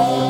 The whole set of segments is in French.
vous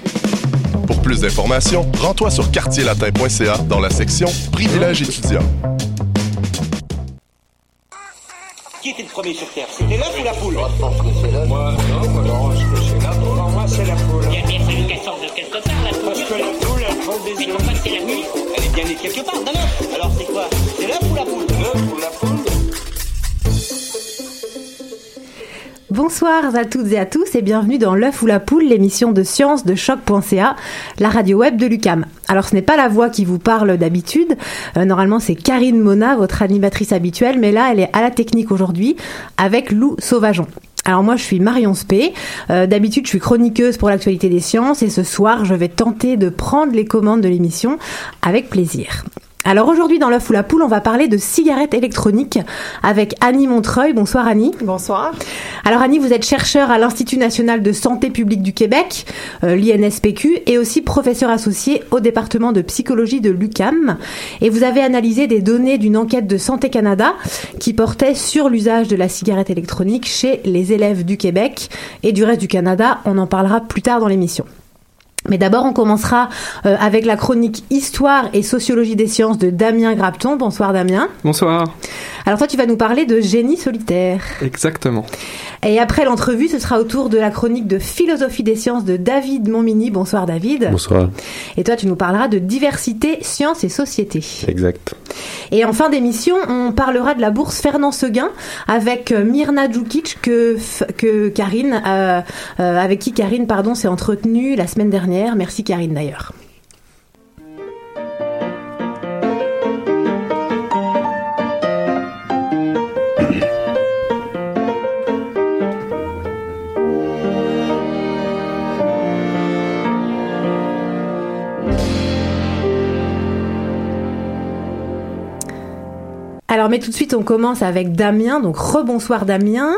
Pour plus d'informations, rends-toi sur quartierlatin.ca dans la section Privilèges étudiants. Qui était le premier sur Terre? C'était l'œuf ou la poule? Moi, je pense que c'est l'œuf. Moi, non, moi, non, je pense que c'est la poule. Pour moi, c'est la poule. Il y a bien fallu qu'elle sorte de quelque part, la poule. Parce que la poule, elle prend des œufs. Mais pourquoi c'est la nuit Elle est bien née quelque part, d'un œuf. Alors c'est quoi? C'est l'œuf ou la poule? L'œuf Bonsoir à toutes et à tous et bienvenue dans L'œuf ou la poule, l'émission de science de choc.ca, la radio web de Lucam. Alors ce n'est pas la voix qui vous parle d'habitude, euh, normalement c'est Karine Mona, votre animatrice habituelle, mais là elle est à la technique aujourd'hui avec Lou Sauvageon. Alors moi je suis Marion Spé, euh, d'habitude je suis chroniqueuse pour l'actualité des sciences et ce soir je vais tenter de prendre les commandes de l'émission avec plaisir. Alors aujourd'hui dans l'œuf ou la poule, on va parler de cigarettes électroniques avec Annie Montreuil. Bonsoir Annie. Bonsoir. Alors Annie, vous êtes chercheur à l'Institut national de santé publique du Québec, euh, l'INSPQ, et aussi professeur associé au département de psychologie de l'UCAM. Et vous avez analysé des données d'une enquête de Santé Canada qui portait sur l'usage de la cigarette électronique chez les élèves du Québec et du reste du Canada. On en parlera plus tard dans l'émission. Mais d'abord, on commencera euh, avec la chronique Histoire et sociologie des sciences de Damien Grapton. Bonsoir Damien. Bonsoir. Alors toi, tu vas nous parler de génie solitaire. Exactement. Et après l'entrevue, ce sera au tour de la chronique de philosophie des sciences de David Montmini. Bonsoir David. Bonsoir. Et toi, tu nous parleras de diversité, sciences et société. Exact. Et en fin d'émission, on parlera de la bourse Fernand Seguin avec euh, Mirna Djukic que, que Karine, euh, euh, avec qui Karine, pardon, s'est entretenue la semaine dernière. Merci Karine d'ailleurs. Alors, mais tout de suite, on commence avec Damien. Donc, rebonsoir Damien.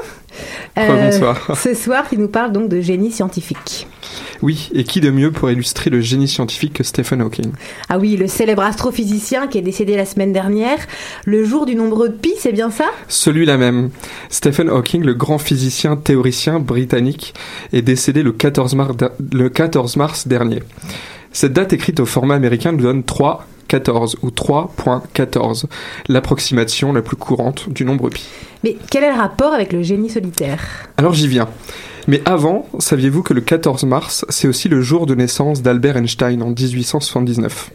Euh, rebonsoir. ce soir, il nous parle donc de génie scientifique. Oui, et qui de mieux pour illustrer le génie scientifique que Stephen Hawking Ah oui, le célèbre astrophysicien qui est décédé la semaine dernière, le jour du nombre de pi, c'est bien ça? Celui-là même. Stephen Hawking, le grand physicien théoricien britannique, est décédé le 14 mars, le 14 mars dernier. Cette date écrite au format américain nous donne 3 14 ou 3.14, l'approximation la plus courante du nombre pi. Mais quel est le rapport avec le génie solitaire? Alors j'y viens. Mais avant, saviez-vous que le 14 mars, c'est aussi le jour de naissance d'Albert Einstein en 1879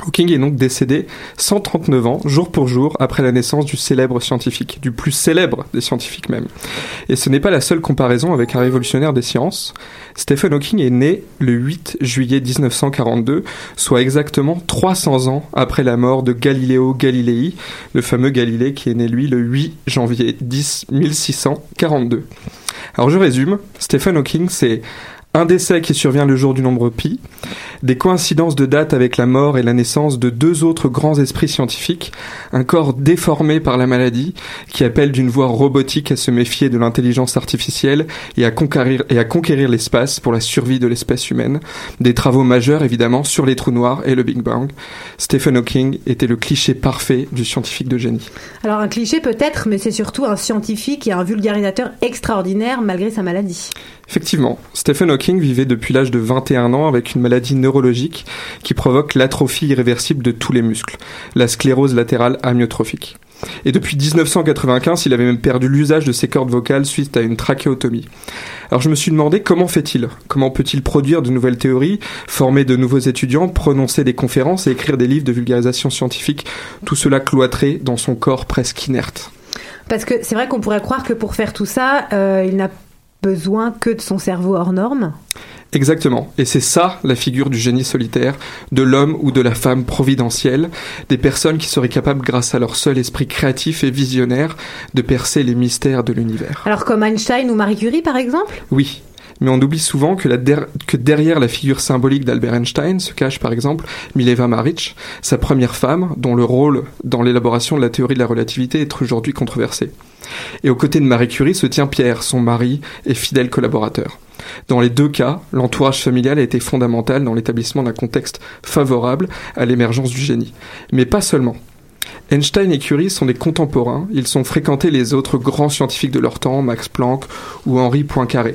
Hawking est donc décédé 139 ans, jour pour jour, après la naissance du célèbre scientifique, du plus célèbre des scientifiques même. Et ce n'est pas la seule comparaison avec un révolutionnaire des sciences. Stephen Hawking est né le 8 juillet 1942, soit exactement 300 ans après la mort de Galileo Galilei, le fameux Galilée qui est né lui le 8 janvier 10 1642. Alors je résume, Stephen Hawking c'est un décès qui survient le jour du nombre pi, des coïncidences de date avec la mort et la naissance de deux autres grands esprits scientifiques, un corps déformé par la maladie qui appelle d'une voix robotique à se méfier de l'intelligence artificielle et à conquérir, et à conquérir l'espace pour la survie de l'espèce humaine, des travaux majeurs évidemment sur les trous noirs et le Big Bang. Stephen Hawking était le cliché parfait du scientifique de génie. Alors un cliché peut-être, mais c'est surtout un scientifique et un vulgarisateur extraordinaire malgré sa maladie. Effectivement, Stephen Hawking vivait depuis l'âge de 21 ans avec une maladie neurologique qui provoque l'atrophie irréversible de tous les muscles, la sclérose latérale amyotrophique. Et depuis 1995, il avait même perdu l'usage de ses cordes vocales suite à une trachéotomie. Alors je me suis demandé comment fait-il? Comment peut-il produire de nouvelles théories, former de nouveaux étudiants, prononcer des conférences et écrire des livres de vulgarisation scientifique, tout cela cloîtré dans son corps presque inerte? Parce que c'est vrai qu'on pourrait croire que pour faire tout ça, euh, il n'a besoin que de son cerveau hors norme Exactement. Et c'est ça la figure du génie solitaire, de l'homme ou de la femme providentielle, des personnes qui seraient capables, grâce à leur seul esprit créatif et visionnaire, de percer les mystères de l'univers. Alors comme Einstein ou Marie Curie par exemple? Oui. Mais on oublie souvent que, derrière la figure symbolique d'Albert Einstein se cache par exemple Mileva Maric, sa première femme, dont le rôle dans l'élaboration de la théorie de la relativité est aujourd'hui controversé. Et aux côtés de Marie Curie se tient Pierre, son mari et fidèle collaborateur. Dans les deux cas, l'entourage familial a été fondamental dans l'établissement d'un contexte favorable à l'émergence du génie. Mais pas seulement. Einstein et Curie sont des contemporains, ils sont fréquentés les autres grands scientifiques de leur temps, Max Planck ou Henri Poincaré.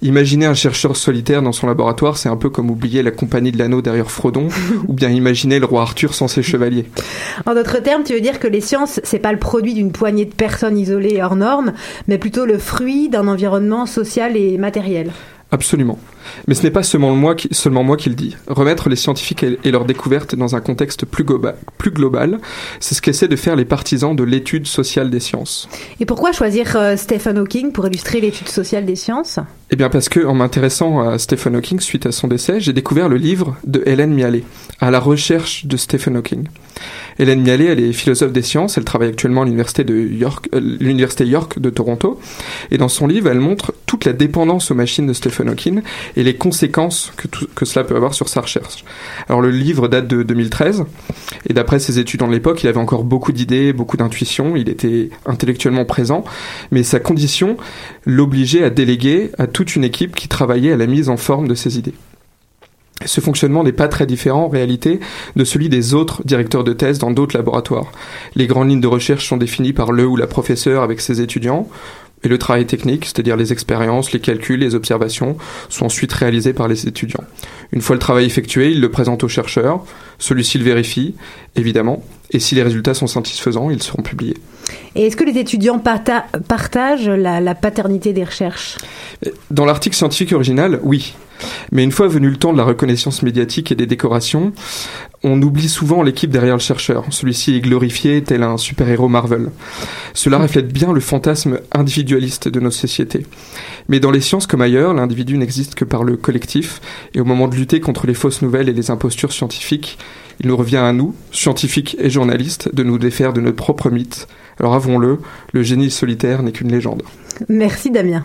Imaginer un chercheur solitaire dans son laboratoire, c'est un peu comme oublier la compagnie de l'anneau derrière Frodon, ou bien imaginer le roi Arthur sans ses chevaliers. En d'autres termes, tu veux dire que les sciences, c'est pas le produit d'une poignée de personnes isolées hors normes, mais plutôt le fruit d'un environnement social et matériel. Absolument. Mais ce n'est pas seulement moi, qui, seulement moi qui le dis. Remettre les scientifiques et leurs découvertes dans un contexte plus global, plus global c'est ce qu'essaient de faire les partisans de l'étude sociale des sciences. Et pourquoi choisir euh, Stephen Hawking pour illustrer l'étude sociale des sciences? Eh bien parce que, en m'intéressant à Stephen Hawking suite à son décès, j'ai découvert le livre de Hélène Mialet, À la recherche de Stephen Hawking. Hélène Mialet, elle est philosophe des sciences, elle travaille actuellement à l'université de York, euh, York de Toronto, et dans son livre, elle montre toute la dépendance aux machines de Stephen Hawking et les conséquences que, que cela peut avoir sur sa recherche. Alors le livre date de 2013, et d'après ses études en l'époque, il avait encore beaucoup d'idées, beaucoup d'intuitions, il était intellectuellement présent, mais sa condition l'obligeait à déléguer à toute une équipe qui travaillait à la mise en forme de ses idées. Ce fonctionnement n'est pas très différent en réalité de celui des autres directeurs de thèse dans d'autres laboratoires. Les grandes lignes de recherche sont définies par le ou la professeure avec ses étudiants, et le travail technique, c'est-à-dire les expériences, les calculs, les observations, sont ensuite réalisés par les étudiants. Une fois le travail effectué, ils le présentent au chercheur, celui-ci le vérifie, évidemment, et si les résultats sont satisfaisants, ils seront publiés. Et est-ce que les étudiants partagent la paternité des recherches? Dans l'article scientifique original, oui. Mais une fois venu le temps de la reconnaissance médiatique et des décorations, on oublie souvent l'équipe derrière le chercheur. Celui-ci est glorifié tel un super-héros Marvel. Cela reflète bien le fantasme individualiste de nos sociétés. Mais dans les sciences comme ailleurs, l'individu n'existe que par le collectif, et au moment de lutter contre les fausses nouvelles et les impostures scientifiques, il nous revient à nous, scientifiques et journalistes, de nous défaire de notre propre mythe. Alors avouons-le, le génie solitaire n'est qu'une légende. Merci Damien.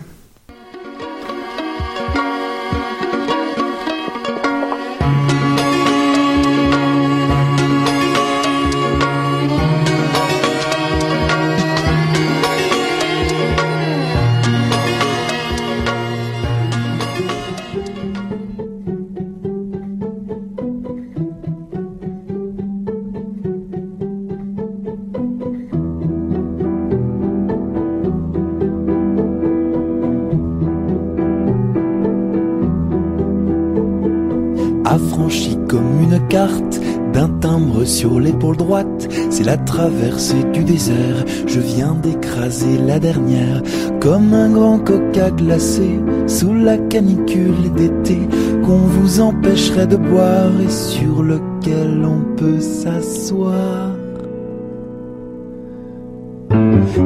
Sur l'épaule droite. C'est la traversée du désert. Je viens d'écraser la dernière comme un grand coca glacé sous la canicule d'été qu'on vous empêcherait de boire et sur lequel on peut s'asseoir.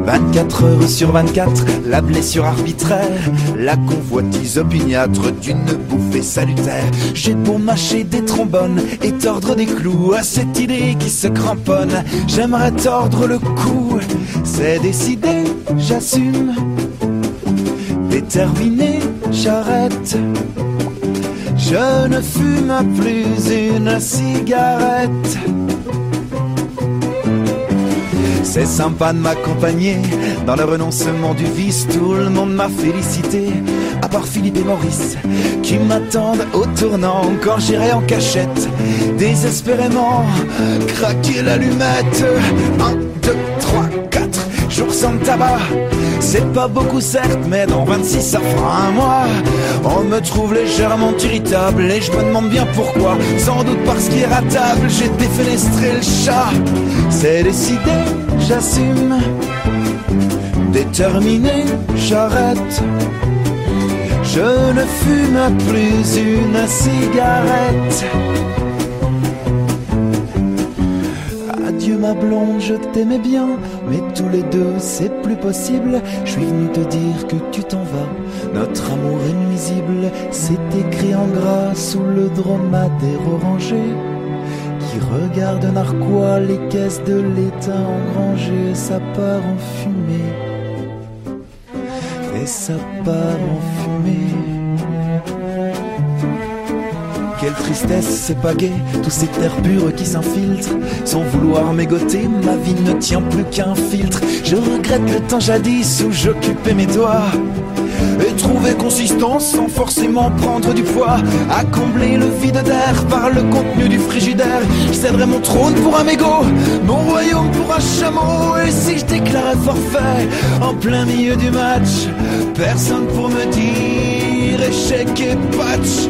24 heures sur 24, la blessure arbitraire, la convoitise opiniâtre d'une bouffée salutaire. J'ai beau mâcher des trombones et tordre des clous à cette idée qui se cramponne. J'aimerais tordre le cou, c'est décidé, j'assume. Déterminé, j'arrête. Je ne fume plus une cigarette. C'est sympa de m'accompagner dans le renoncement du vice. Tout le monde m'a félicité, à part Philippe et Maurice, qui m'attendent au tournant quand j'irai en cachette. Désespérément, craquer l'allumette. Jours sans tabac. C'est pas beaucoup certes, mais dans 26 ça fera un mois. On me trouve légèrement irritable et je me demande bien pourquoi. Sans doute parce qu'il est ratable, j'ai défenestré le chat. C'est décidé, j'assume. Déterminé, j'arrête. Je ne fume plus une cigarette. Ma blonde, je t'aimais bien, mais tous les deux c'est plus possible. Je suis venu te dire que tu t'en vas. Notre amour est nuisible, c'est écrit en gras sous le dromadaire orangé qui regarde narquois les caisses de l'État engrangées. Ça part en fumée, et ça part en fumée. Quelle tristesse, c'est pas gai, tous ces terres pures qui s'infiltrent. Sans vouloir mégoter, ma vie ne tient plus qu'un filtre. Je regrette le temps jadis où j'occupais mes doigts. Et trouver consistance sans forcément prendre du poids. À combler le vide d'air par le contenu du frigidaire. Je céderais mon trône pour un mégot, mon royaume pour un chameau. Et si je déclarais forfait en plein milieu du match, personne pour me dire échec et patch.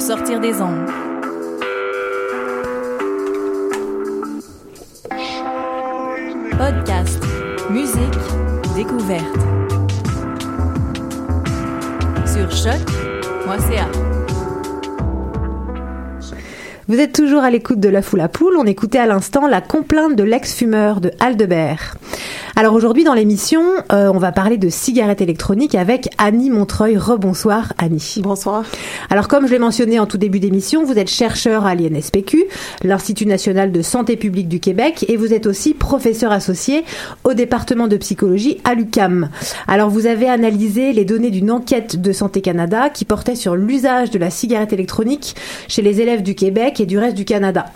sortir des ondes. Podcast, musique, découverte. Sur choc.ca. Vous êtes toujours à l'écoute de l'œuf ou la poule. On écoutait à l'instant la complainte de l'ex-fumeur de Aldebert. Alors aujourd'hui dans l'émission, euh, on va parler de cigarettes électroniques avec Annie Montreuil. Rebonsoir Annie. Bonsoir. Alors comme je l'ai mentionné en tout début d'émission, vous êtes chercheur à l'INSPQ, l'Institut national de santé publique du Québec, et vous êtes aussi professeur associé au département de psychologie à l'UCAM. Alors vous avez analysé les données d'une enquête de Santé Canada qui portait sur l'usage de la cigarette électronique chez les élèves du Québec et du reste du Canada.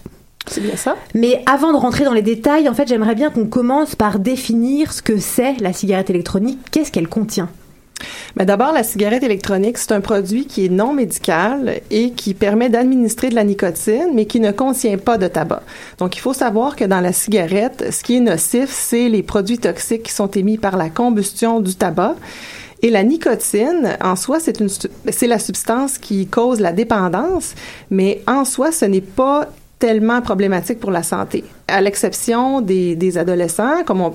C'est bien ça. Mais avant de rentrer dans les détails, en fait, j'aimerais bien qu'on commence par définir ce que c'est la cigarette électronique. Qu'est-ce qu'elle contient? Mais d'abord, la cigarette électronique, c'est un produit qui est non médical et qui permet d'administrer de la nicotine, mais qui ne contient pas de tabac. Donc, il faut savoir que dans la cigarette, ce qui est nocif, c'est les produits toxiques qui sont émis par la combustion du tabac. Et la nicotine, en soi, c'est une, c'est la substance qui cause la dépendance, mais en soi, ce n'est pas tellement problématique pour la santé, à l'exception des, des adolescents, comme on,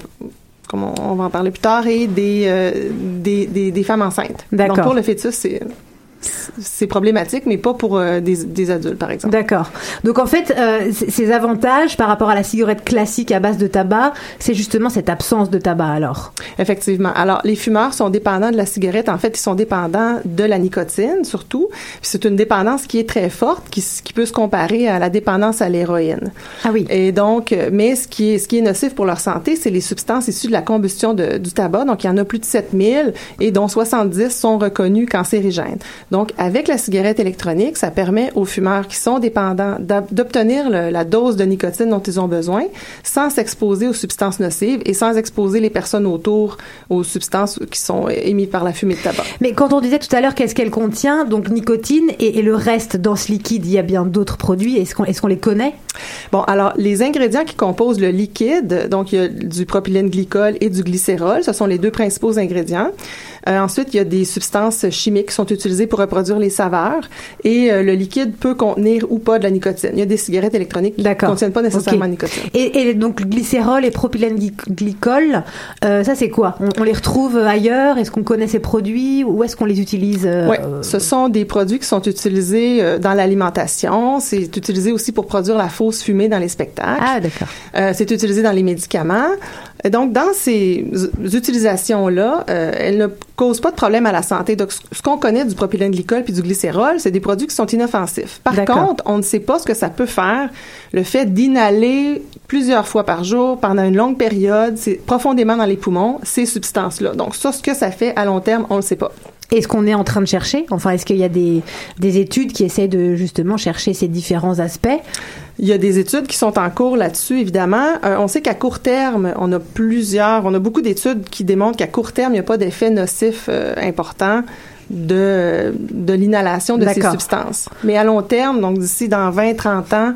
comme on va en parler plus tard, et des, euh, des, des, des, femmes enceintes. Donc, pour le fœtus, c'est c'est problématique, mais pas pour euh, des, des, adultes, par exemple. D'accord. Donc en fait, euh, ces avantages par rapport à la cigarette classique à base de tabac, c'est justement cette absence de tabac alors. Effectivement. Alors les fumeurs sont dépendants de la cigarette. En fait, ils sont dépendants de la nicotine surtout. C'est une dépendance qui est très forte, qui, qui peut se comparer à la dépendance à l'héroïne. Ah oui. Et donc, mais ce qui est ce qui est nocif pour leur santé, c'est les substances issues de la combustion de, du tabac. Donc il y en a plus de 7000 et dont 70 sont reconnus cancérigènes. Donc, avec la cigarette électronique, ça permet aux fumeurs qui sont dépendants d'obtenir la dose de nicotine dont ils ont besoin sans s'exposer aux substances nocives et sans exposer les personnes autour aux substances qui sont émises par la fumée de tabac. Mais quand on disait tout à l'heure qu'est-ce qu'elle contient, donc nicotine et, le reste dans ce liquide, il y a bien d'autres produits. Est-ce qu'on est les connaît? Bon, alors, les ingrédients qui composent le liquide, donc il y a du propylène glycol et du glycérol, ce sont les deux principaux ingrédients. Euh, ensuite, il y a des substances chimiques qui sont utilisées pour reproduire les saveurs et euh, le liquide peut contenir ou pas de la nicotine. Il y a des cigarettes électroniques qui ne contiennent pas nécessairement de nicotine. Et, et, donc, glycérol et propylène glycol, euh, ça c'est quoi? On, les retrouve ailleurs? Est-ce qu'on connaît ces produits? Où est-ce qu'on les utilise Oui, ce sont des produits qui sont utilisés dans l'alimentation. C'est utilisé aussi pour produire la fausse fumée dans les spectacles. Ah, d'accord. c'est utilisé dans les médicaments. Donc, dans ces utilisations-là, euh, elles ne causent pas de problème à la santé. Donc, ce qu'on connaît du propylène glycol puis du glycérol, c'est des produits qui sont inoffensifs. Par contre, on ne sait pas ce que ça peut faire. Le fait d'inhaler plusieurs fois par jour pendant une longue période, c'est profondément dans les poumons, ces substances-là. Donc, ça, ce que ça fait à long terme, on ne le sait pas. Est-ce qu'on est en train de chercher? Enfin, est-ce qu'il y a des, des études qui essaient de justement chercher ces différents aspects? Il y a des études qui sont en cours là-dessus, évidemment. Euh, on sait qu'à court terme, on a plusieurs, on a beaucoup d'études qui démontrent qu'à court terme, il n'y a pas d'effet nocif euh, important de, de l'inhalation de ces substances. Mais à long terme, donc d'ici dans 20-30 ans,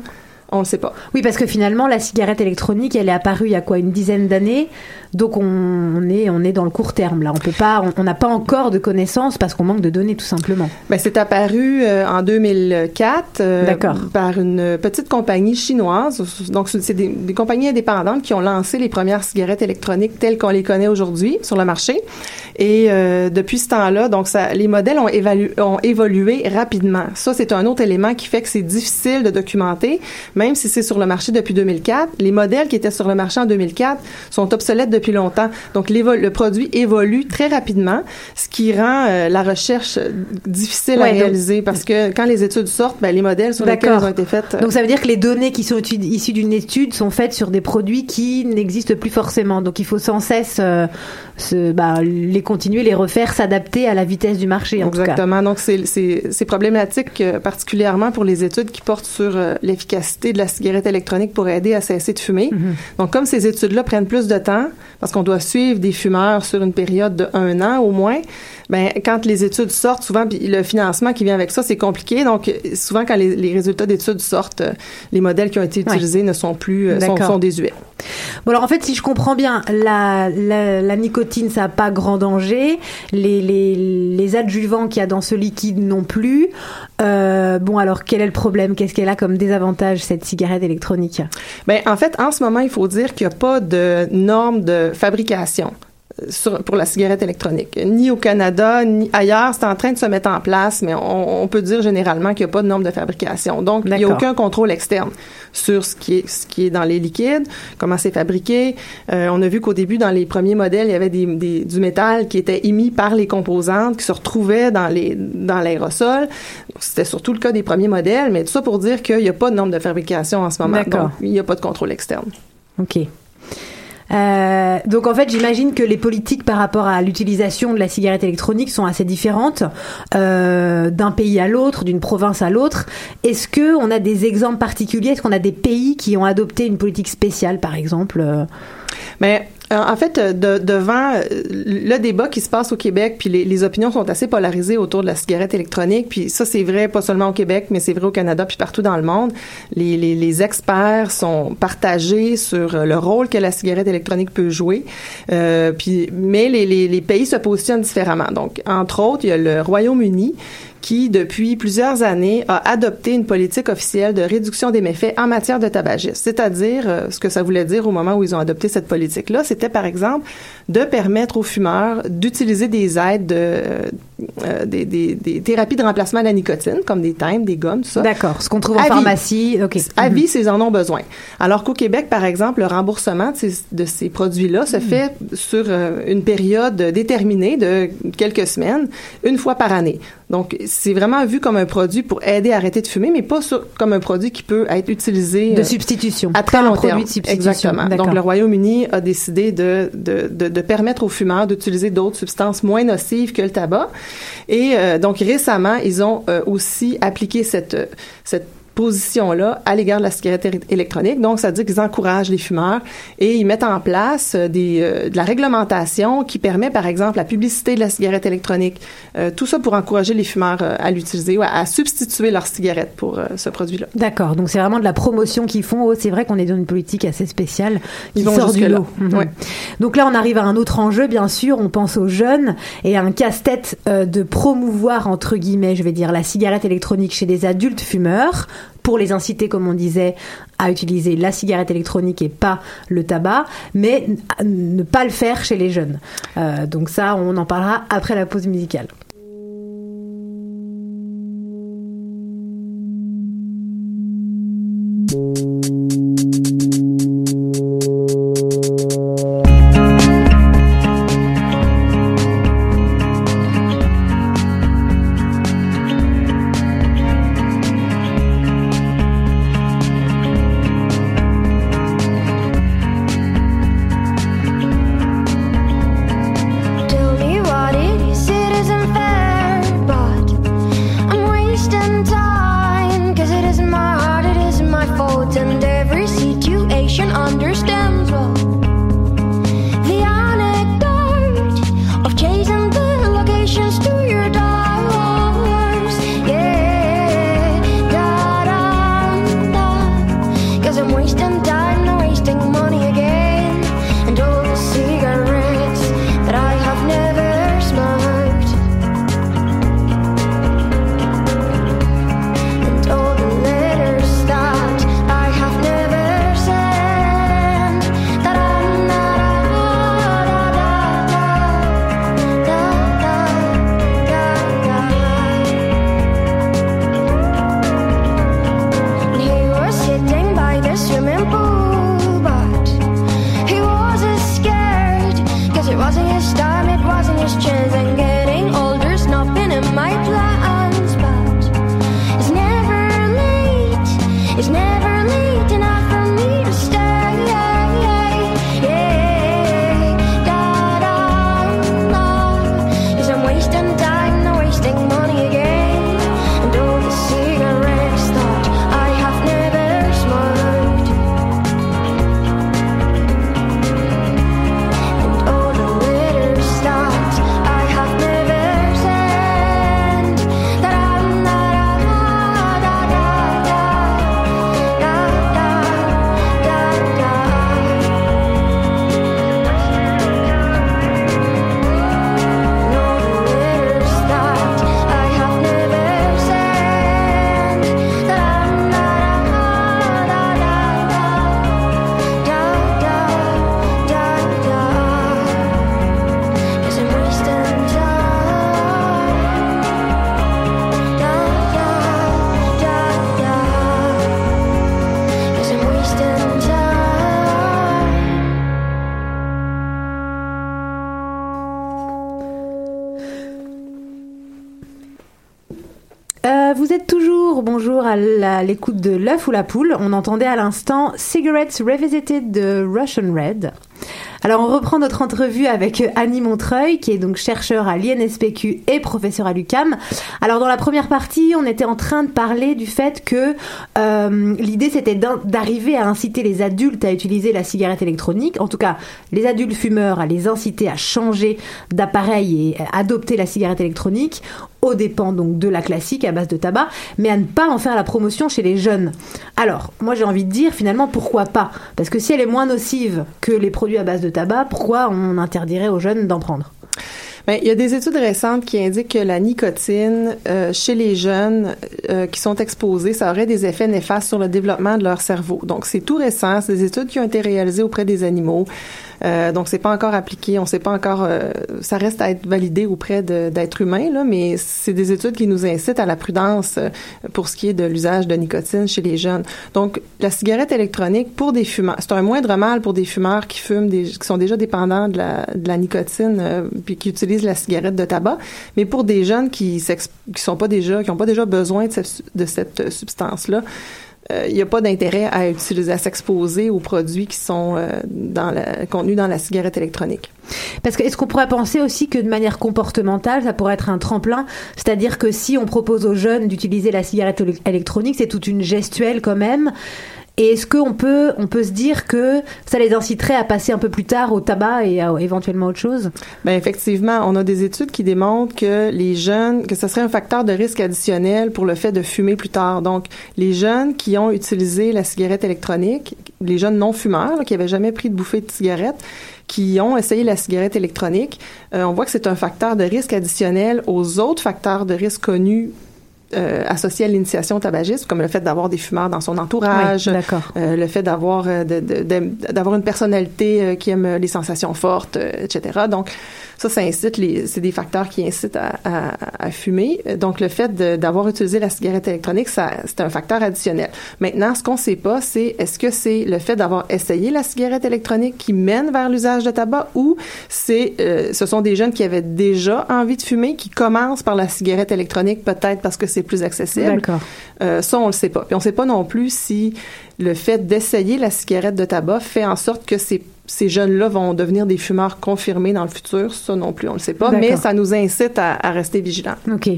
on ne sait pas. Oui, parce que finalement, la cigarette électronique, elle est apparue il y a quoi, une dizaine d'années? Donc on est on est dans le court terme là. On peut pas, on n'a pas encore de connaissances parce qu'on manque de données tout simplement. Ben c'est apparu euh, en 2004 euh, par une petite compagnie chinoise. Donc c'est des, des, compagnies indépendantes qui ont lancé les premières cigarettes électroniques telles qu'on les connaît aujourd'hui sur le marché. Et euh, depuis ce temps-là, donc ça, les modèles ont, ont évolué rapidement. Ça c'est un autre élément qui fait que c'est difficile de documenter, même si c'est sur le marché depuis 2004. Les modèles qui étaient sur le marché en 2004 sont obsolètes depuis depuis longtemps. Donc, le produit évolue très rapidement, ce qui rend euh, la recherche difficile à réaliser parce que quand les études sortent, ben, les modèles sur lesquels elles ont été faites. Euh, Donc, ça veut dire que les données qui sont issues d'une étude sont faites sur des produits qui n'existent plus forcément. Donc, il faut sans cesse euh, se, bah, les continuer, les refaire, s'adapter à la vitesse du marché. En Exactement. Tout cas. Donc, c'est problématique particulièrement pour les études qui portent sur l'efficacité de la cigarette électronique pour aider à cesser de fumer. Mm-hmm. Donc, comme ces études-là prennent plus de temps, parce qu'on doit suivre des fumeurs sur une période de un an au moins, ben quand les études sortent, souvent le financement qui vient avec ça, c'est compliqué. Donc souvent quand les, résultats d'études sortent, les modèles qui ont été utilisés ne sont plus euh, sont, sont, désuets. Bon alors en fait, si je comprends bien, la, la, nicotine ça n'a pas grand danger, les, les, les adjuvants qu'il y a dans ce liquide non plus. Euh, bon alors quel est le problème? Qu'est-ce qu'elle a comme désavantage cette cigarette électronique? Ben en fait, en ce moment, il faut dire qu'il n'y a pas de normes de fabrication pour la cigarette électronique. Ni au Canada, ni ailleurs, c'est en train de se mettre en place, mais on, peut dire généralement qu'il n'y a pas de normes de fabrication. Donc, il n'y a aucun contrôle externe sur ce qui est, ce qui est dans les liquides, comment c'est fabriqué. Euh, on a vu qu'au début, dans les premiers modèles, il y avait des, du métal qui était émis par les composantes, qui se retrouvaient dans les dans l'aérosol. C'était surtout le cas des premiers modèles, mais tout ça pour dire qu'il n'y a pas de normes de fabrication en ce moment. Donc, il n'y a pas de contrôle externe. OK. Euh, donc en fait, j'imagine que les politiques par rapport à l'utilisation de la cigarette électronique sont assez différentes euh, d'un pays à l'autre, d'une province à l'autre. Est-ce que on a des exemples particuliers? Est-ce qu'on a des pays qui ont adopté une politique spéciale, par exemple Mais euh, en fait, euh, de, devant euh, le débat qui se passe au Québec, puis les, les, opinions sont assez polarisées autour de la cigarette électronique, puis ça c'est vrai pas seulement au Québec, mais c'est vrai au Canada puis partout dans le monde. Les, les, les, experts sont partagés sur le rôle que la cigarette électronique peut jouer, euh, puis mais les, pays se positionnent différemment. Donc, entre autres, il y a le Royaume-Uni qui, depuis plusieurs années, a adopté une politique officielle de réduction des méfaits en matière de tabagisme. C'est-à-dire, euh, ce que ça voulait dire au moment où ils ont adopté cette politique-là, c'était par exemple de permettre aux fumeurs d'utiliser des aides, de, euh, des, des, des, thérapies de remplacement de la nicotine, comme des timbres, des gommes, tout ça. D'accord, ce qu'on trouve en pharmacie. OK. À vie, s'ils en ont besoin. Alors qu'au Québec, par exemple, le remboursement de ces, de ces produits-là se hmm. fait sur euh, une période déterminée de quelques semaines, une fois par année. Donc, c'est vraiment vu comme un produit pour aider à arrêter de fumer, mais pas comme un produit qui peut être utilisé de euh, substitution à très long terme. De substitution. Exactement. Donc, le Royaume-Uni a décidé de, de, de, de permettre aux fumeurs d'utiliser d'autres substances moins nocives que le tabac. Et donc récemment, ils ont aussi appliqué cette cette position-là à l'égard de la cigarette électronique. Donc, ça veut dire qu'ils encouragent les fumeurs et ils mettent en place euh, des, euh, de la réglementation qui permet, par exemple, la publicité de la cigarette électronique. Euh, tout ça pour encourager les fumeurs à l'utiliser ou à, substituer leur cigarette pour ce produit-là. D'accord. Donc, c'est vraiment de la promotion qu'ils font. Oh, c'est vrai qu'on est dans une politique assez spéciale qui sort du lot. Mhm. Donc là, on arrive à un autre enjeu, bien sûr. On pense aux jeunes et à un casse-tête de promouvoir, entre guillemets, je vais dire, la cigarette électronique chez les adultes fumeurs pour les inciter, comme on disait, à utiliser la cigarette électronique et pas le tabac, mais ne pas le faire chez les jeunes. Euh, donc ça, on en parlera après la pause musicale. L'écoute de l'œuf ou la poule, on entendait à l'instant Cigarettes Revisited de Russian Red. Alors on reprend notre entrevue avec Annie Montreuil, qui est donc chercheur à l'INSPQ et professeur à l'UCAM. Alors dans la première partie, on était en train de parler du fait que euh, l'idée c'était d'arriver à inciter les adultes à utiliser la cigarette électronique, en tout cas les adultes fumeurs à les inciter à changer d'appareil et adopter la cigarette électronique aux dépens donc de la classique à base de tabac, mais à ne pas en faire la promotion chez les jeunes. Alors, moi j'ai envie de dire finalement pourquoi pas? Parce que si elle est moins nocive que les produits à base de tabac, pourquoi on interdirait aux jeunes d'en prendre? Bien, il y a des études récentes qui indiquent que la nicotine euh, chez les jeunes euh, qui sont exposés, ça aurait des effets néfastes sur le développement de leur cerveau. Donc, c'est tout récent. C'est des études qui ont été réalisées auprès des animaux. Euh, donc, c'est pas encore appliqué. On sait pas encore. Euh, ça reste à être validé auprès d'êtres humains, là, mais c'est des études qui nous incitent à la prudence euh, pour ce qui est de l'usage de nicotine chez les jeunes. Donc, la cigarette électronique pour des fumeurs, c'est un moindre mal pour des fumeurs qui fument, des, qui sont déjà dépendants de la, de la nicotine, euh, puis qui utilisent la cigarette de tabac. Mais pour des jeunes qui qui sont pas déjà, qui ont pas déjà besoin de cette, de cette substance là il n'y a pas d'intérêt à utiliser, à s'exposer aux produits qui sont euh, dans contenus dans la cigarette électronique. Parce que est-ce qu'on pourrait penser aussi que de manière comportementale, ça pourrait être un tremplin, c'est-à-dire que si on propose aux jeunes d'utiliser la cigarette électronique, c'est toute une gestuelle quand même. Et est-ce qu'on peut, on peut se dire que ça les inciterait à passer un peu plus tard au tabac et à éventuellement autre chose? Ben effectivement, on a des études qui démontrent que les jeunes, que ce serait un facteur de risque additionnel pour le fait de fumer plus tard. Donc, les jeunes qui ont utilisé la cigarette électronique, les jeunes non fumeurs, qui avaient jamais pris de bouffée de cigarette, qui ont essayé la cigarette électronique, euh, on voit que c'est un facteur de risque additionnel aux autres facteurs de risque connus euh, associé à l'initiation tabagisme, comme le fait d'avoir des fumeurs dans son entourage, euh, le fait d'avoir euh, d'avoir une personnalité euh, qui aime les sensations fortes, etc. Donc ça, ça incite les, c'est des facteurs qui incitent à, à, à fumer. Donc le fait d'avoir utilisé la cigarette électronique, ça, c'est un facteur additionnel. Maintenant, ce qu'on sait pas, c'est est-ce que c'est le fait d'avoir essayé la cigarette électronique qui mène vers l'usage de tabac ou c'est, ce sont des jeunes qui avaient déjà envie de fumer qui commencent par la cigarette électronique peut-être parce que c'est plus accessible. D'accord. Euh, ça, on le sait pas. Puis on sait pas non plus si le fait d'essayer la cigarette de tabac fait en sorte que c'est ces jeunes-là vont devenir des fumeurs confirmés dans le futur, ça non plus, on ne le sait pas, mais ça nous incite à, à, rester vigilants. OK.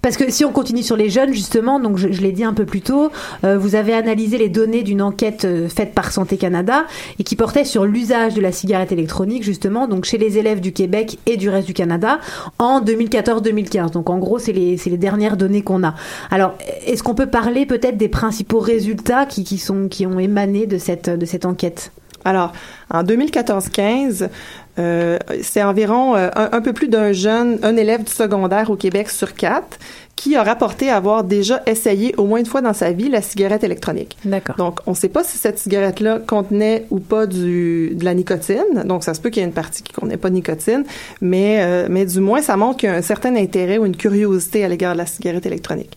Parce que si on continue sur les jeunes, justement, donc je, je l'ai dit un peu plus tôt, euh, vous avez analysé les données d'une enquête euh, faite par Santé Canada et qui portait sur l'usage de la cigarette électronique, justement, donc chez les élèves du Québec et du reste du Canada en 2014-2015. Donc en gros, c'est les, les dernières données qu'on a. Alors, est-ce qu'on peut parler peut-être des principaux résultats qui, qui, sont, qui ont émané de cette, de cette enquête? Alors, en 2014-15, euh, c'est environ euh, un, un, peu plus d'un jeune, un élève du secondaire au Québec sur quatre qui a rapporté avoir déjà essayé au moins une fois dans sa vie la cigarette électronique. D'accord. Donc, on ne sait pas si cette cigarette-là contenait ou pas du, de la nicotine. Donc, ça se peut qu'il y ait une partie qui ne contenait pas de nicotine, mais, euh, mais du moins, ça montre qu'il y a un certain intérêt ou une curiosité à l'égard de la cigarette électronique.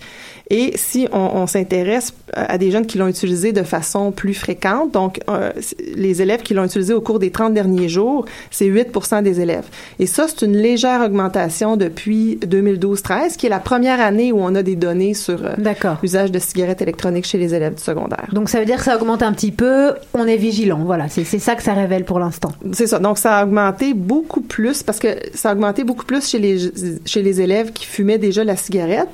Et si on, on s'intéresse à des jeunes qui l'ont utilisé de façon plus fréquente, donc euh, les élèves qui l'ont utilisé au cours des 30 derniers jours, c'est 8% des élèves. Et ça, c'est une légère augmentation depuis 2012-13, qui est la première année où on a des données sur euh, l'usage de cigarettes électroniques chez les élèves du secondaire. Donc ça veut dire que ça augmente un petit peu, on est vigilant, voilà, c'est ça que ça révèle pour l'instant. C'est ça, donc ça a augmenté beaucoup plus, parce que ça a augmenté beaucoup plus chez les, chez les élèves qui fumaient déjà la cigarette.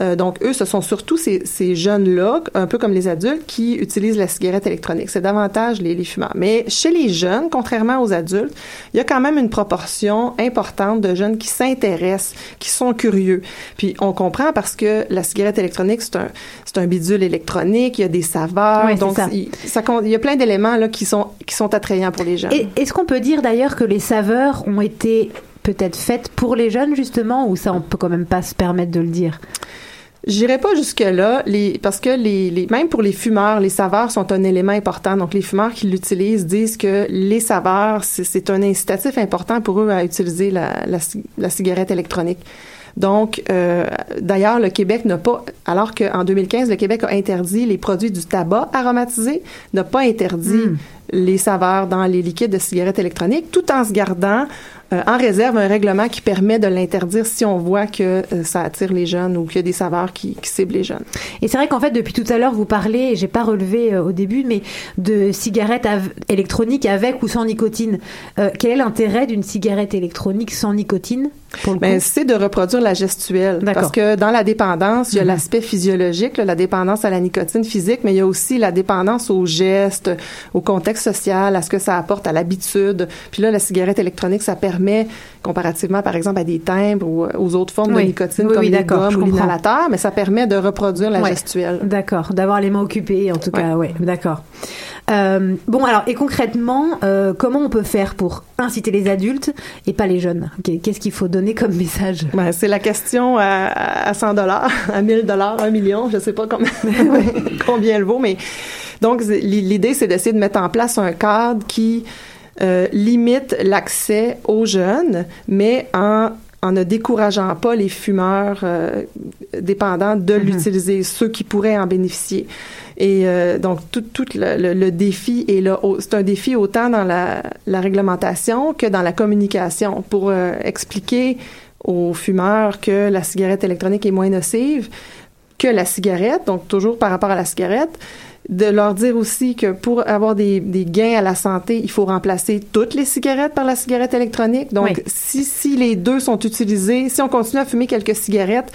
Euh, donc, eux, ce sont surtout ces, ces jeunes-là, un peu comme les adultes, qui utilisent la cigarette électronique. C'est davantage les, les, fumeurs. Mais chez les jeunes, contrairement aux adultes, il y a quand même une proportion importante de jeunes qui s'intéressent, qui sont curieux. Puis, on comprend parce que la cigarette électronique, c'est un, c'est un bidule électronique, il y a des saveurs. Oui, donc, ça. Il, ça, il y a plein d'éléments là qui sont, qui sont attrayants pour les jeunes. Et, est-ce qu'on peut dire d'ailleurs que les saveurs ont été peut-être faites pour les jeunes justement ou ça on peut quand même pas se permettre de le dire? J'irai pas jusque là, les, parce que les, les, même pour les fumeurs, les saveurs sont un élément important. Donc, les fumeurs qui l'utilisent disent que les saveurs, c'est un incitatif important pour eux à utiliser la, la, la cigarette électronique. Donc, euh, d'ailleurs, le Québec n'a pas, alors qu'en 2015, le Québec a interdit les produits du tabac aromatisé, n'a pas interdit mm. les saveurs dans les liquides de cigarettes électroniques, tout en se gardant euh, en réserve un règlement qui permet de l'interdire si on voit que euh, ça attire les jeunes ou qu'il y a des saveurs qui, qui ciblent les jeunes. Et c'est vrai qu'en fait, depuis tout à l'heure, vous parlez, et j'ai pas relevé euh, au début, mais de cigarettes électroniques avec ou sans nicotine. Euh, quel est l'intérêt d'une cigarette électronique sans nicotine ben, c'est de reproduire la gestuelle. Parce que dans la dépendance, il y a -hmm. l'aspect physiologique, là, la dépendance à la nicotine physique, mais il y a aussi la dépendance au geste, au contexte social, à ce que ça apporte à l'habitude. Puis là, la cigarette électronique, ça permet, comparativement par exemple à des timbres ou aux autres formes oui. de nicotine oui, comme oui, les gommes ou l'inhalateur, mais ça permet de reproduire la gestuelle. D'accord, d'avoir les mains occupées en tout cas, oui, d'accord. Euh, bon, alors, et concrètement, euh, comment on peut faire pour inciter les adultes et pas les jeunes? Qu'est-ce qu'il faut donner comme message? Ben, C'est la question à, à 100 dollars, à 1000 dollars, 1 million, je sais pas combien, combien elle vaut, mais donc l'idée, c'est d'essayer de mettre en place un cadre qui euh, limite l'accès aux jeunes, mais en en ne décourageant pas les fumeurs euh, dépendants de mm -hmm. l'utiliser, ceux qui pourraient en bénéficier. Et euh, donc, tout, tout le, le, le, défi est là. C'est un défi autant dans la, la, réglementation que dans la communication pour euh, expliquer aux fumeurs que la cigarette électronique est moins nocive que la cigarette, donc toujours par rapport à la cigarette, de leur dire aussi que pour avoir des, des, gains à la santé, il faut remplacer toutes les cigarettes par la cigarette électronique. Donc, si, si les deux sont utilisés, si on continue à fumer quelques cigarettes,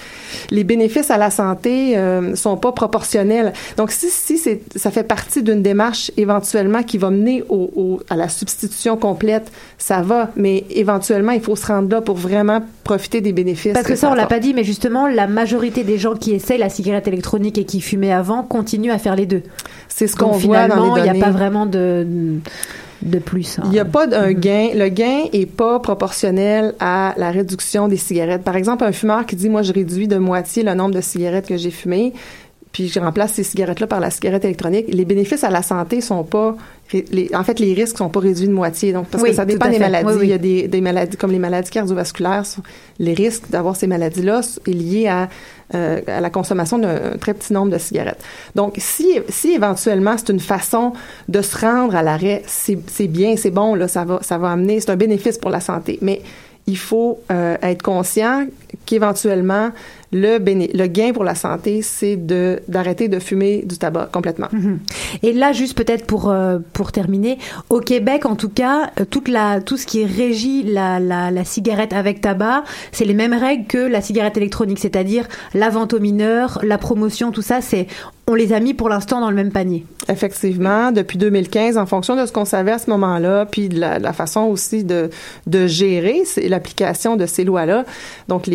les bénéfices à la santé euh, sont pas proportionnels. Donc, si, si c'est, ça fait partie d'une démarche éventuellement qui va mener au, au, à la substitution complète, ça va. Mais éventuellement, il faut se rendre là pour vraiment profiter des bénéfices. Parce que, ça, on l'a pas dit, mais justement, la majorité des gens qui essayent la cigarette électronique et qui fumaient avant continuent à faire les deux. C'est ce qu'on voit dans les Il n'y a pas vraiment de de plus. Hein. Il n'y a pas d'un gain. Le gain est pas proportionnel à la réduction des cigarettes. Par exemple, un fumeur qui dit, moi, je réduis de moitié le nombre de cigarettes que j'ai fumées, puis je remplace ces cigarettes-là par la cigarette électronique, les bénéfices à la santé sont pas les, en fait, les risques sont pas réduits de moitié. Donc, parce oui, que ça dépend des maladies. Oui, oui. Il y a des, des, maladies comme les maladies cardiovasculaires. Les risques d'avoir ces maladies-là sont liés à, euh, à la consommation d'un très petit nombre de cigarettes. Donc, si, si éventuellement c'est une façon de se rendre à l'arrêt, c'est bien, c'est bon, là, ça va, ça va amener, c'est un bénéfice pour la santé. Mais il faut euh, être conscient qu'éventuellement, le, le gain pour la santé, c'est d'arrêter de fumer du tabac complètement. -hmm. Et là, juste peut-être pour euh, pour terminer, au Québec, en tout cas, euh, toute la tout ce qui régit la, la, la cigarette avec tabac, c'est les mêmes règles que la cigarette électronique, c'est-à-dire la vente aux mineurs, la promotion, tout ça, c'est on les a mis pour l'instant dans le même panier. Effectivement, depuis 2015, en fonction de ce qu'on savait à ce moment-là, puis de la, façon aussi de, gérer l'application de ces lois-là. Donc,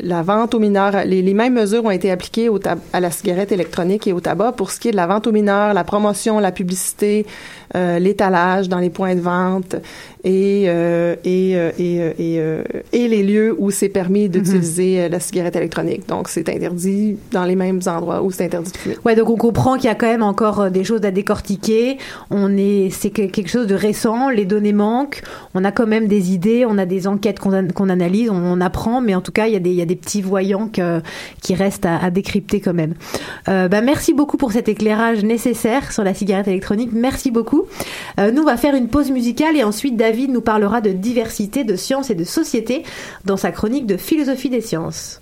la vente aux mineurs, les, mêmes mesures ont été appliquées à la cigarette électronique et au tabac pour ce qui est de la vente aux mineurs, la promotion, la publicité, euh, l'étalage dans les points de vente et euh, et euh, et, et, euh, et, les lieux où c'est permis d'utiliser mm -hmm. la cigarette électronique. Donc c'est interdit dans les mêmes endroits où c'est interdit de fumer. Ouais, donc on comprend qu'il y a quand même encore des choses à décortiquer. On est c'est quelque chose de récent, les données manquent, on a quand même des idées, on a des enquêtes qu'on qu analyse, on, on, apprend, mais en tout cas il y a des il y a des petits voyants que, qui restent à, à décrypter quand même. Euh, bah, merci beaucoup pour cet éclairage nécessaire sur la cigarette électronique. Merci beaucoup. Euh, nous, on va faire une pause musicale et ensuite David nous parlera de diversité, de sciences et de société dans sa chronique de philosophie des sciences.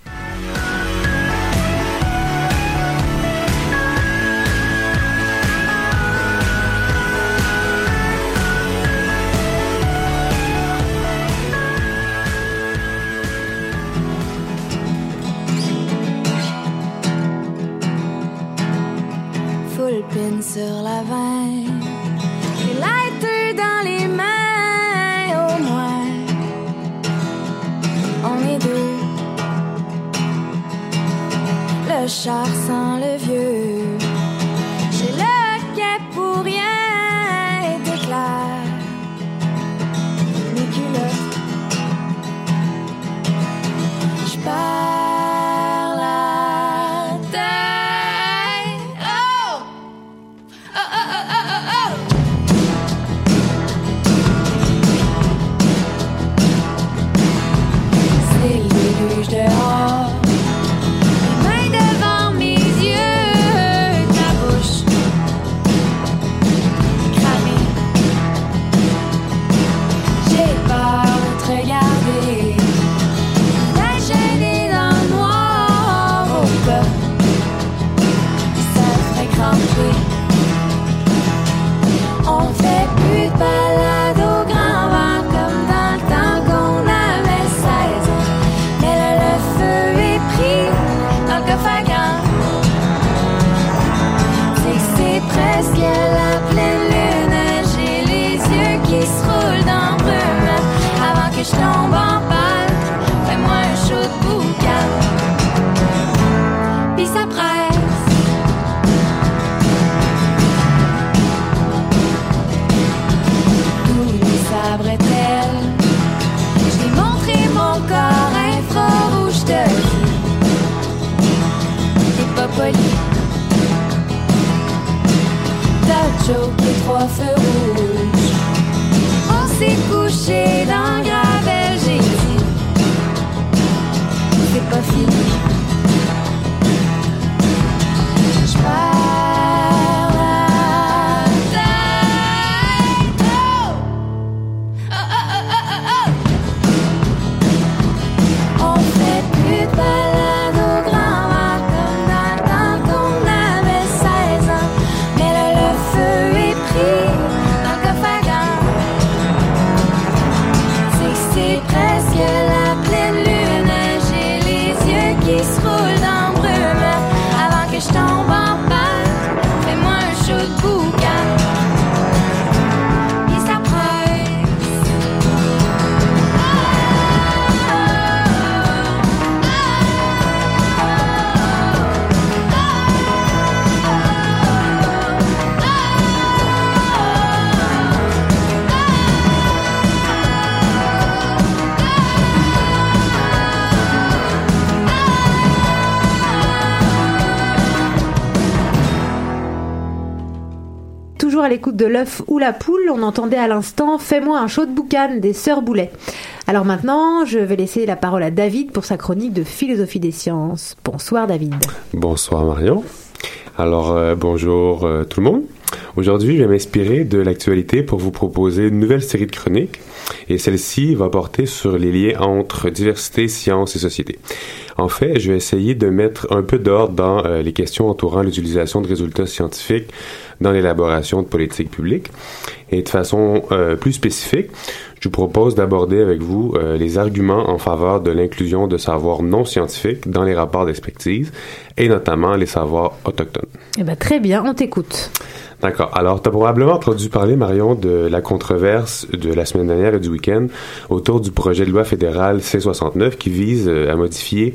De l'œuf ou la poule. On entendait à l'instant Fais-moi un chaud de boucan des Sœurs Boulet. Alors maintenant, je vais laisser la parole à David pour sa chronique de philosophie des sciences. Bonsoir David. Bonsoir Marion. Alors euh, bonjour euh, tout le monde. Aujourd'hui, je vais m'inspirer de l'actualité pour vous proposer une nouvelle série de chroniques et celle-ci va porter sur les liens entre diversité, science et société. En fait, je vais essayer de mettre un peu d'ordre dans euh, les questions entourant l'utilisation de résultats scientifiques dans l'élaboration de politiques publiques. Et de façon euh, plus spécifique, je vous propose d'aborder avec vous euh, les arguments en faveur de l'inclusion de savoirs non scientifiques dans les rapports d'expertise et notamment les savoirs autochtones. Eh ben, très bien, on t'écoute. D'accord. Alors, tu as probablement entendu parler, Marion, de la controverse de la semaine dernière et du week-end autour du projet de loi fédéral C-69 qui vise euh, à modifier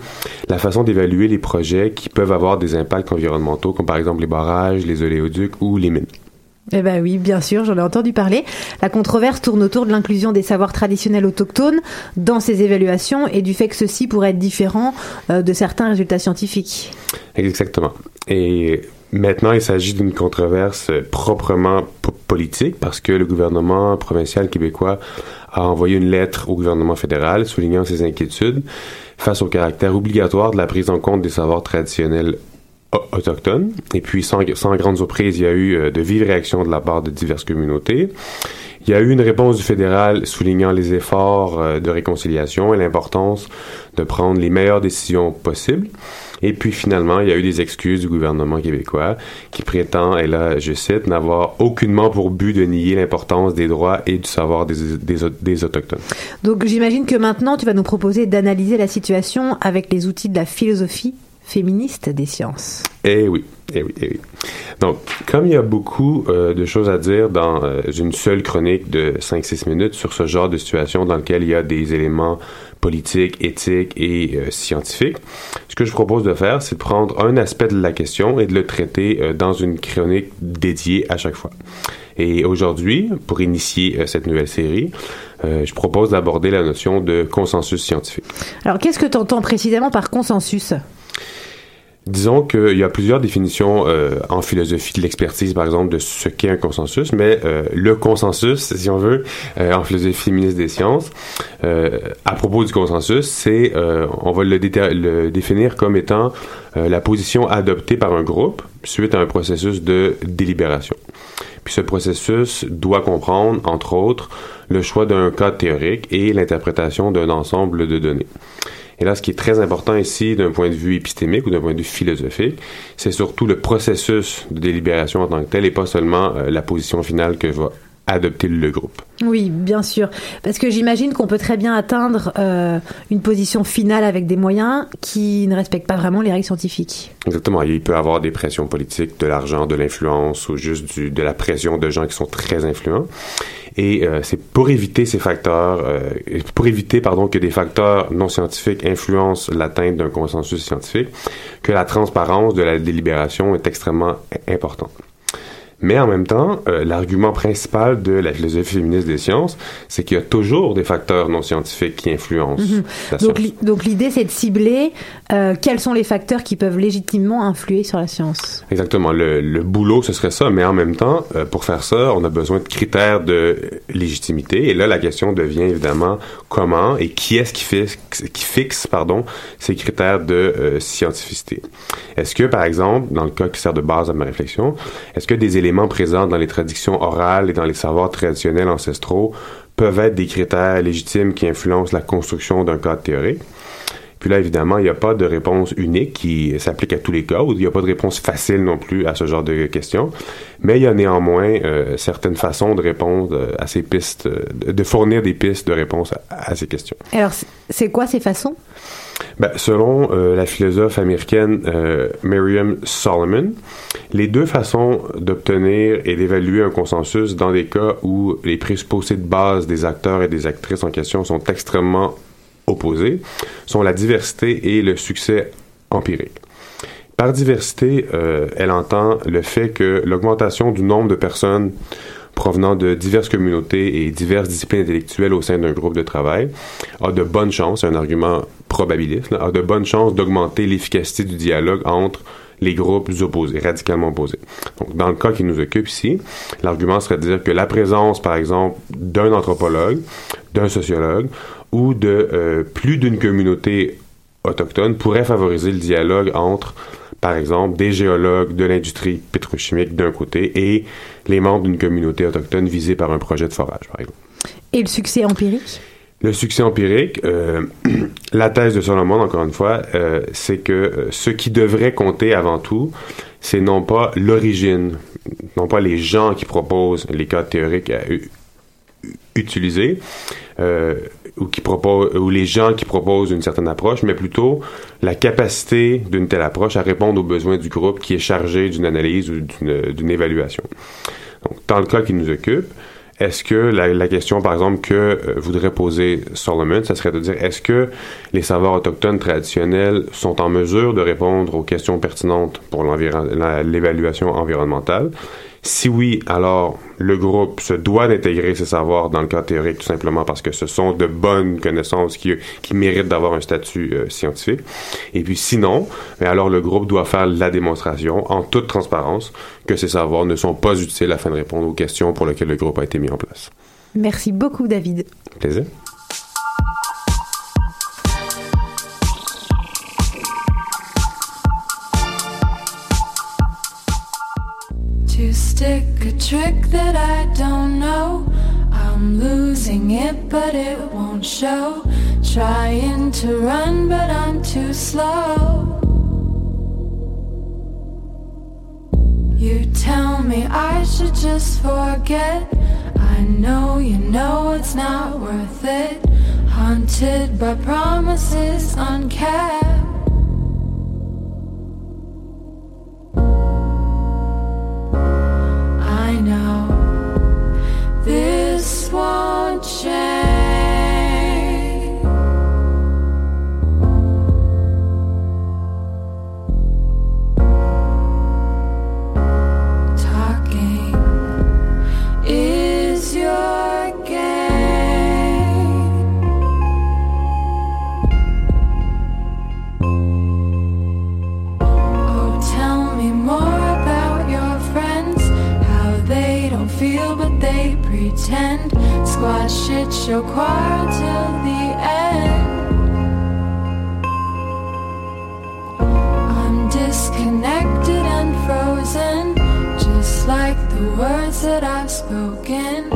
la façon d'évaluer les projets qui peuvent avoir des impacts environnementaux, comme par exemple les barrages, les oléoducs ou les mines. Eh ben oui, bien sûr, j'en ai entendu parler. La controverse tourne autour de l'inclusion des savoirs traditionnels autochtones dans ces évaluations et du fait que ceci pourrait être différent euh, de certains résultats scientifiques. Exactement. Et Maintenant, il s'agit d'une controverse proprement politique parce que le gouvernement provincial québécois a envoyé une lettre au gouvernement fédéral soulignant ses inquiétudes face au caractère obligatoire de la prise en compte des savoirs traditionnels autochtones. Et puis, sans, sans grande surprise, il y a eu euh, de vives réactions de la part de diverses communautés. Il y a eu une réponse du fédéral soulignant les efforts euh, de réconciliation et l'importance de prendre les meilleures décisions possibles. Et puis finalement, il y a eu des excuses du gouvernement québécois qui prétend, et là je cite, n'avoir aucunement pour but de nier l'importance des droits et du savoir des, des, Autochtones. Donc j'imagine que maintenant tu vas nous proposer d'analyser la situation avec les outils de la philosophie féministe des sciences. Eh oui, eh oui, eh oui. Donc, comme il y a beaucoup euh, de choses à dire dans euh, une seule chronique de 5-6 minutes sur ce genre de situation dans lequel il y a des éléments politique, éthique et euh, scientifique. Ce que je propose de faire, c'est de prendre un aspect de la question et de le traiter euh, dans une chronique dédiée à chaque fois. Et aujourd'hui, pour initier euh, cette nouvelle série, je propose d'aborder la notion de consensus scientifique. Alors, qu'est-ce que tu entends précisément par consensus? Disons qu'il y a plusieurs définitions euh, en philosophie de l'expertise, par exemple, de ce qu'est un consensus, mais euh, le consensus, si on veut, euh, en philosophie féministe des sciences, à propos du consensus, c'est, on va le, le, définir comme étant la position adoptée par un groupe suite à un processus de délibération. Puis ce processus doit comprendre, entre autres, le choix d'un cas théorique et l'interprétation d'un ensemble de données. Et là, ce qui est très important ici, d'un point de vue épistémique ou d'un point de vue philosophique, c'est surtout le processus de délibération en tant que tel et pas seulement euh, la position finale que va adopter le groupe. Oui, bien sûr. Parce que j'imagine qu'on peut très bien atteindre euh, une position finale avec des moyens qui ne respectent pas vraiment les règles scientifiques. Exactement. Il peut y avoir des pressions politiques, de l'argent, de l'influence ou juste du, de la pression de gens qui sont très influents. Et euh, c'est pour éviter ces facteurs, euh, pour éviter pardon que des facteurs non scientifiques influencent l'atteinte d'un consensus scientifique, que la transparence de la délibération est extrêmement importante. Mais en même temps, euh, l'argument principal de la philosophie féministe des sciences, c'est qu'il y a toujours des facteurs non scientifiques qui influencent mhm. la donc, science. Donc l'idée, c'est de cibler euh, quels sont les facteurs qui peuvent légitimement influer sur la science. Exactement. Le, le boulot, ce serait ça. Mais en même temps, euh, pour faire ça, on a besoin de critères de légitimité. Et là, la question devient évidemment comment et qui est-ce qui fixe, qui fixe pardon, ces critères de scientificité. Est-ce que, par exemple, dans le cas qui sert de base à ma réflexion, est-ce que des éléments présents dans les traditions orales et dans les savoirs traditionnels ancestraux peuvent être des critères légitimes qui influencent la construction d'un cadre théorique. Puis là, évidemment, il n'y a pas de réponse unique qui s'applique à tous les cas, ou il n'y a pas de réponse facile non plus à ce genre de questions. Mais il y a néanmoins euh, certaines façons de répondre euh, à ces pistes, euh, de fournir des pistes de réponse à ces questions. Alors, c'est quoi ces façons? Ben, selon euh, la philosophe américaine euh, Miriam Solomon, les deux façons d'obtenir et d'évaluer un consensus dans des cas où les présupposés de base des acteurs et des actrices en question sont extrêmement opposés sont la diversité et le succès empirique. Par diversité, euh, elle entend le fait que l'augmentation du nombre de personnes provenant de diverses communautés et diverses disciplines intellectuelles au sein d'un groupe de travail a de bonnes chances, un argument probabiliste, a de bonnes chances d'augmenter l'efficacité du dialogue entre les groupes opposés, radicalement opposés. Donc, dans le cas qui nous occupe ici, l'argument serait de dire que la présence, par exemple, d'un anthropologue, d'un sociologue ou de euh, plus d'une communauté autochtone pourrait favoriser le dialogue entre, par exemple, des géologues de l'industrie pétrochimique d'un côté et les membres d'une communauté autochtone visée par un projet de forage, par exemple. Et le succès empirique? Le succès empirique, euh, la thèse de Solomon, encore une fois, euh, c'est que euh, ce qui devrait compter avant tout, c'est non pas l'origine, non pas les gens qui proposent les cas théoriques à utiliser, euh, ou qui proposent, ou les gens qui proposent une certaine approche, mais plutôt la capacité d'une telle approche à répondre aux besoins du groupe qui est chargé d'une analyse ou d'une évaluation. Donc, dans le cas qui nous occupe, est-ce que la, question, par exemple, que euh, voudrait poser Solomon, ça serait de dire est-ce que les savoirs autochtones traditionnels sont en mesure de répondre aux questions pertinentes pour l'évaluation environnementale? Si oui, alors le groupe se doit d'intégrer ces savoirs dans le cas théorique tout simplement parce que ce sont de bonnes connaissances qui, qui méritent d'avoir un statut euh, scientifique. Et puis sinon, alors le groupe doit faire la démonstration en toute transparence que ces savoirs ne sont pas utiles afin de répondre aux questions pour lesquelles le groupe a été mis en place. Merci beaucoup, David. Plaisir. Trick that I don't know. I'm losing it, but it won't show. Trying to run, but I'm too slow. You tell me I should just forget. I know you know it's not worth it. Haunted by promises unkept. Won't change. Pretend. Squad shit show choir till the end. I'm disconnected and frozen, just like the words that I've spoken.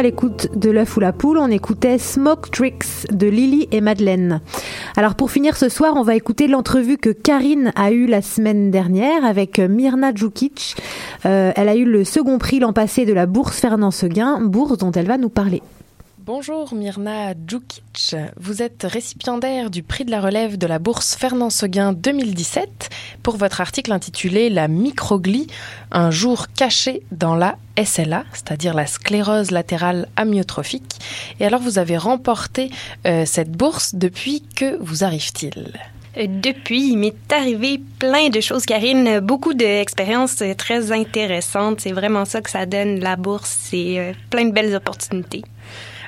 À l'écoute de l'œuf ou la poule. On écoutait Smoke Tricks de Lily et Madeleine. Alors pour finir ce soir, on va écouter l'entrevue que Karine a eue la semaine dernière avec Mirna Djukic. Euh, elle a eu le second prix l'an passé de la bourse Fernand Seguin, bourse dont elle va nous parler. Bonjour Myrna Djukic, vous êtes récipiendaire du prix de la relève de la bourse Fernand Seguin 2017 pour votre article intitulé La microglie, un jour caché dans la SLA, c'est-à-dire la sclérose latérale amyotrophique. Et alors vous avez remporté euh, cette bourse, depuis que vous arrive-t-il? Euh, Depuis, il m'est arrivé plein de choses, Karine, beaucoup d'expériences euh, très intéressantes. C'est vraiment ça que ça donne, la bourse. C'est plein de belles opportunités.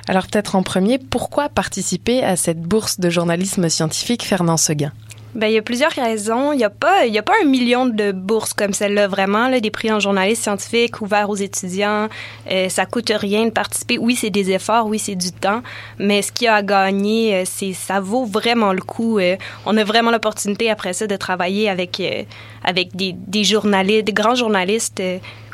Alors peut-être en premier, pourquoi participer à cette bourse de journalisme scientifique Fernand Seguin? Ben, il y a plusieurs raisons. Il n'y a, pas- y a pas un million de bourses comme celle-là, vraiment, là, des prix en journalisme scientifique ouverts aux étudiants. Euh, ça coûte rien de participer. Oui, c'est des efforts, oui, c'est du temps, mais ce qu'il y a à gagner, euh, c'est, ça vaut vraiment le coup. Euh, on a vraiment l'opportunité après ça de travailler avec, euh, avec des, journalistes, des grands journalistes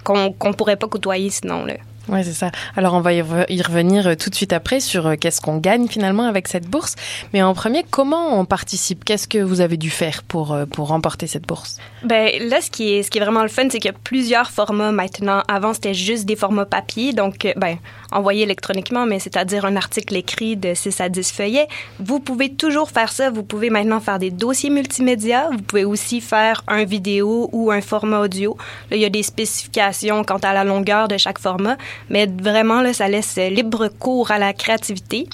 qu'on qu'on pourrait pas côtoyer sinon. Là. Oui, c'est ça. Alors, on va y re- y revenir euh, tout de suite après sur euh, qu'est-ce qu'on gagne finalement avec cette bourse. Mais en premier, comment on participe? Qu'est-ce que vous avez dû faire pour, euh, pour remporter cette bourse? Ben là, ce qui est, ce qui est vraiment le fun, c'est qu'il y a plusieurs formats maintenant. Avant, c'était juste des formats papier, donc ben envoyé électroniquement, mais c'est-à-dire un article écrit de 6 à 10 feuillets. Vous pouvez toujours faire ça. Vous pouvez maintenant faire des dossiers multimédia. Vous pouvez aussi faire un vidéo ou un format audio. Là, il y a des spécifications quant à la longueur de chaque format, mais vraiment, là, ça laisse libre cours à la créativité.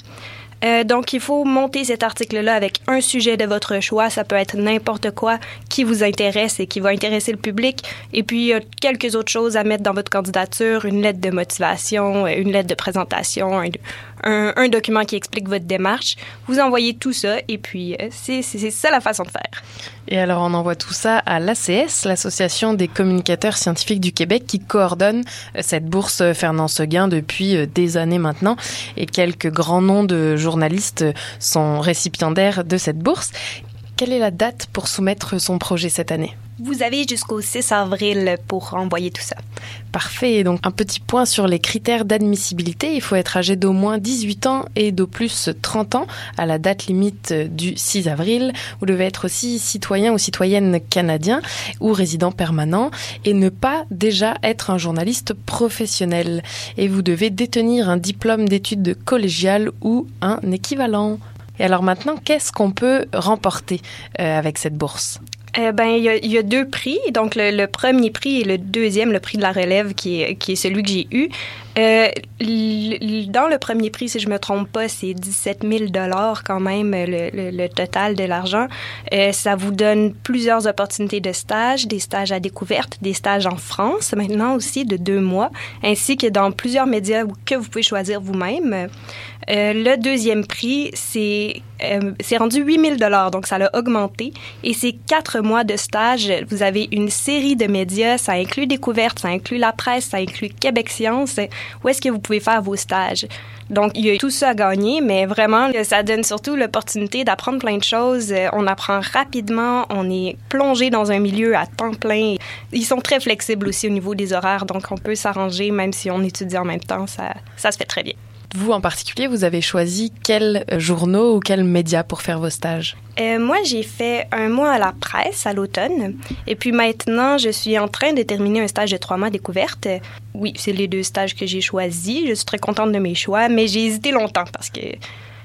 Euh, donc, il faut monter cet article-là avec un sujet de votre choix. Ça peut être n'importe quoi qui vous intéresse et qui va intéresser le public. Et puis, il y a quelques autres choses à mettre dans votre candidature, une lettre de motivation, euh, une lettre de présentation, un- document qui explique votre démarche. Vous envoyez tout ça et puis euh, c'est ça la façon de faire. Et alors, on envoie tout ça à l'ACS, l'Association des communicateurs scientifiques du Québec, qui coordonne euh, cette bourse euh, Fernand Seguin depuis des années maintenant. Et quelques grands noms de journalistes sont récipiendaires de cette bourse. Quelle est la date pour soumettre son projet cette année? Vous avez jusqu'au 6 avril pour envoyer tout ça. Parfait. Donc, un petit point sur les critères d'admissibilité. Il faut être âgé d'au moins 18 ans et d'au plus 30 ans à la date limite du 6 avril. Vous devez être aussi citoyen ou citoyenne canadien ou résident permanent et ne pas déjà être un journaliste professionnel. Et vous devez détenir un diplôme d'études collégiales ou un équivalent. Et alors maintenant, qu'est-ce qu'on peut remporter euh, avec cette bourse? Euh, ben, il y, a, deux prix. Donc, le, premier prix et le deuxième, le prix de la relève, qui est, celui que j'ai eu. Euh, dans le premier prix, si je me trompe pas, c'est 17 000 dollars quand même le, total de l'argent. Euh, ça vous donne plusieurs opportunités de stage, des stages à découverte, des stages en France maintenant aussi de deux mois, ainsi que dans plusieurs médias que vous pouvez choisir vous-même. Euh, le deuxième prix, c'est euh, rendu 8000 dollars, donc ça l'a augmenté. Et c'est quatre mois de stage. Vous avez une série de médias, ça inclut Découverte, ça inclut la presse, ça inclut Québec Science. Où est-ce que vous pouvez faire vos stages? Donc, il y a tout ça à gagner, mais vraiment, ça donne surtout l'opportunité d'apprendre plein de choses. Euh, On apprend rapidement, on est plongé dans un milieu à temps plein. Ils sont très flexibles aussi au niveau des horaires, donc on peut s'arranger même si on étudie en même temps, ça, ça se fait très bien. Vous en particulier, vous avez choisi quels journaux ou quels médias pour faire vos stages? Euh, moi, j'ai fait un mois à la presse à l'automne. Et puis maintenant, je suis en train de terminer un stage de trois mois découverte. Oui, c'est les deux stages que j'ai choisis. Je suis très contente de mes choix, mais j'ai hésité longtemps parce que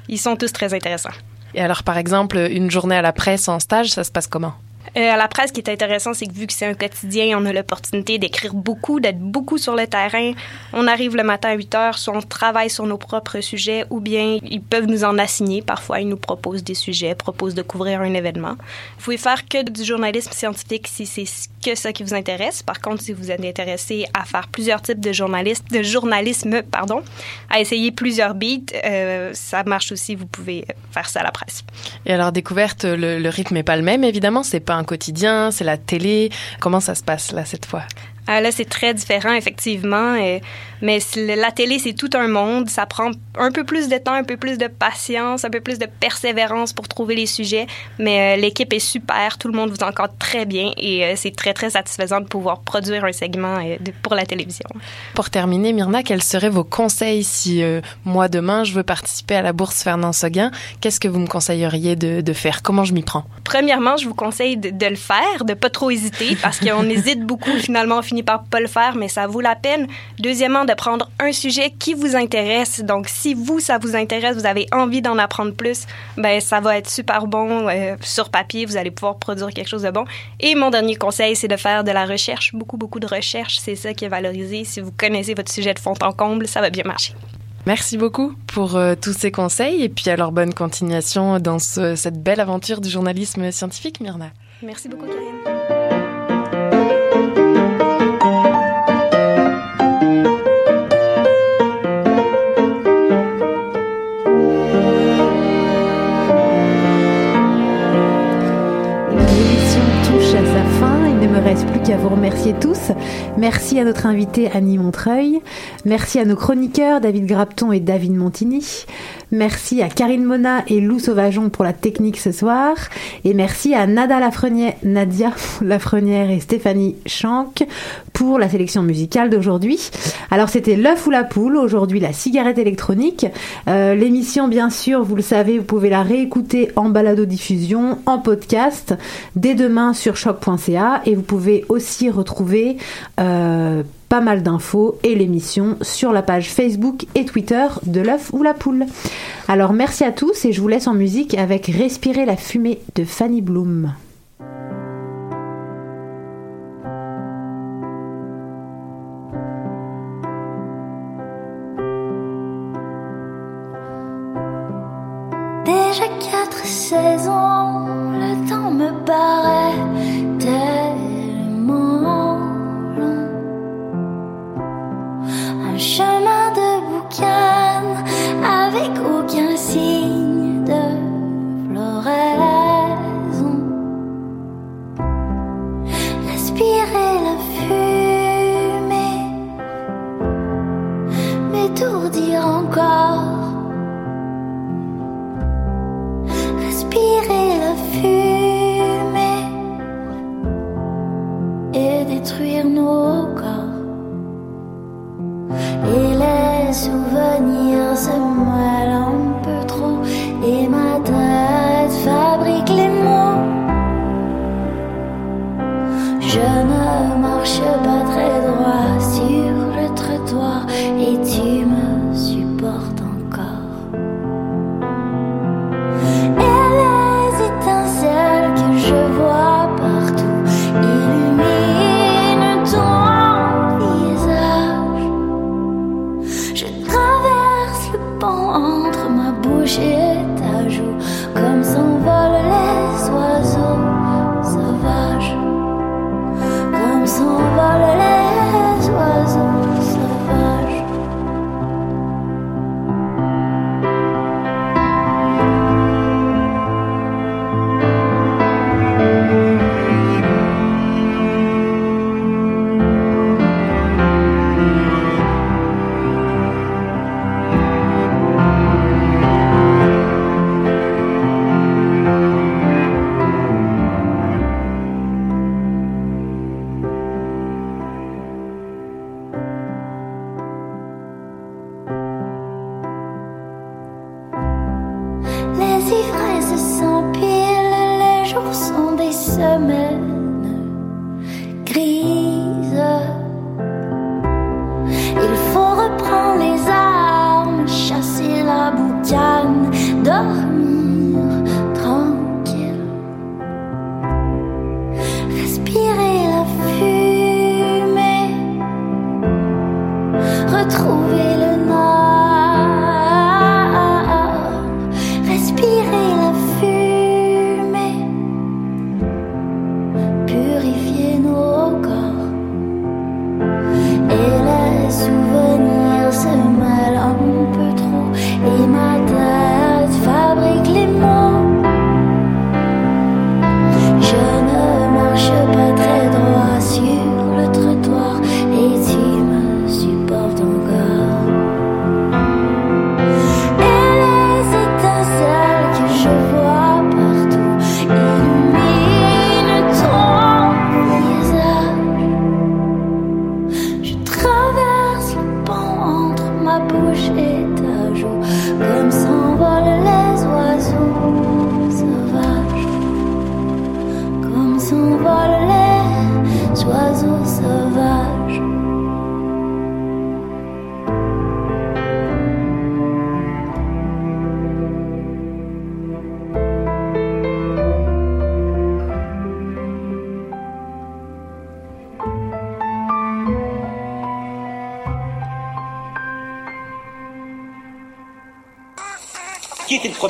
ils sont tous très intéressants. Et alors, par exemple, une journée à la presse en stage, ça se passe comment? Euh, à la presse, ce qui est intéressant, c'est que vu que c'est un quotidien, on a l'opportunité d'écrire beaucoup, d'être beaucoup sur le terrain. On arrive le matin à 8 heures, soit on travaille sur nos propres sujets, ou bien ils peuvent nous en assigner. Parfois, ils nous proposent des sujets, proposent de couvrir un événement. Vous pouvez faire que du journalisme scientifique si c'est que ça qui vous intéresse. Par contre, si vous êtes intéressé à faire plusieurs types de journalisme, de journalisme, pardon, à essayer plusieurs beats, euh, ça marche aussi. Vous pouvez faire ça à la presse. Et alors, découverte, le, le rythme n'est pas le même, évidemment. C'est pas un quotidien, c'est la télé. Comment ça se passe là cette fois? Ah, là, c'est très différent, effectivement. euh, mais la télé, c'est tout un monde. Ça prend un peu plus de temps, un peu plus de patience, un peu plus de persévérance pour trouver les sujets. Mais euh, l'équipe est super. Tout le monde vous encadre très bien. Et euh, c'est très, très satisfaisant de pouvoir produire un segment euh, de- pour la télévision. Pour terminer, Myrna, quels seraient vos conseils si moi, demain, je veux participer à la bourse Fernand Seguin? Qu'est-ce que vous me conseilleriez de, de faire? Comment je m'y prends? Premièrement, je vous conseille de, de le faire, de pas trop hésiter, parce qu'on hésite beaucoup. Finalement, on finit par pas le faire, mais ça vaut la peine. Deuxièmement, de prendre un sujet qui vous intéresse. Donc, si vous, ça vous intéresse, vous avez envie d'en apprendre plus, ben ça va être super bon euh, sur papier. Vous allez pouvoir produire quelque chose de bon. Et mon dernier conseil, c'est de faire de la recherche, beaucoup, beaucoup de recherche. C'est ça qui est valorisé. Si vous connaissez votre sujet de fond en comble, ça va bien marcher. Merci beaucoup pour euh, tous ces conseils et puis alors bonne continuation dans ce- cette belle aventure du journalisme scientifique, Myrna. Merci beaucoup, Karine. Fin. Qu'à vous remercier tous. Merci à notre invité Annie Montreuil. Merci à nos chroniqueurs David Grapton et David Montigny. Merci à Karine Mona et Lou Sauvageon pour la technique ce soir. Et merci à Nada Lafrenière, Nadia Lafrenière et Stéphanie Schank pour la sélection musicale d'aujourd'hui. Alors c'était l'œuf ou la poule, aujourd'hui la cigarette électronique. Euh, L'émission, bien sûr, vous le savez, vous pouvez la réécouter en balado-diffusion, en podcast, dès demain sur choc.ca et vous pouvez aussi retrouver euh, pas mal d'infos et l'émission sur la page Facebook et Twitter de l'œuf ou la poule. Alors merci à tous et je vous laisse en musique avec Respirer la fumée de Fanny Bloom. Déjà quatre saisons, le temps me paraît Un chemin de boucan avec aucun signe de floraison. Respirer la fumée, m'étourdir encore. respirer détruire nos corps. Et les souvenirs se mêlent un peu trop et ma tête fabrique les mots. Je ne marche pas très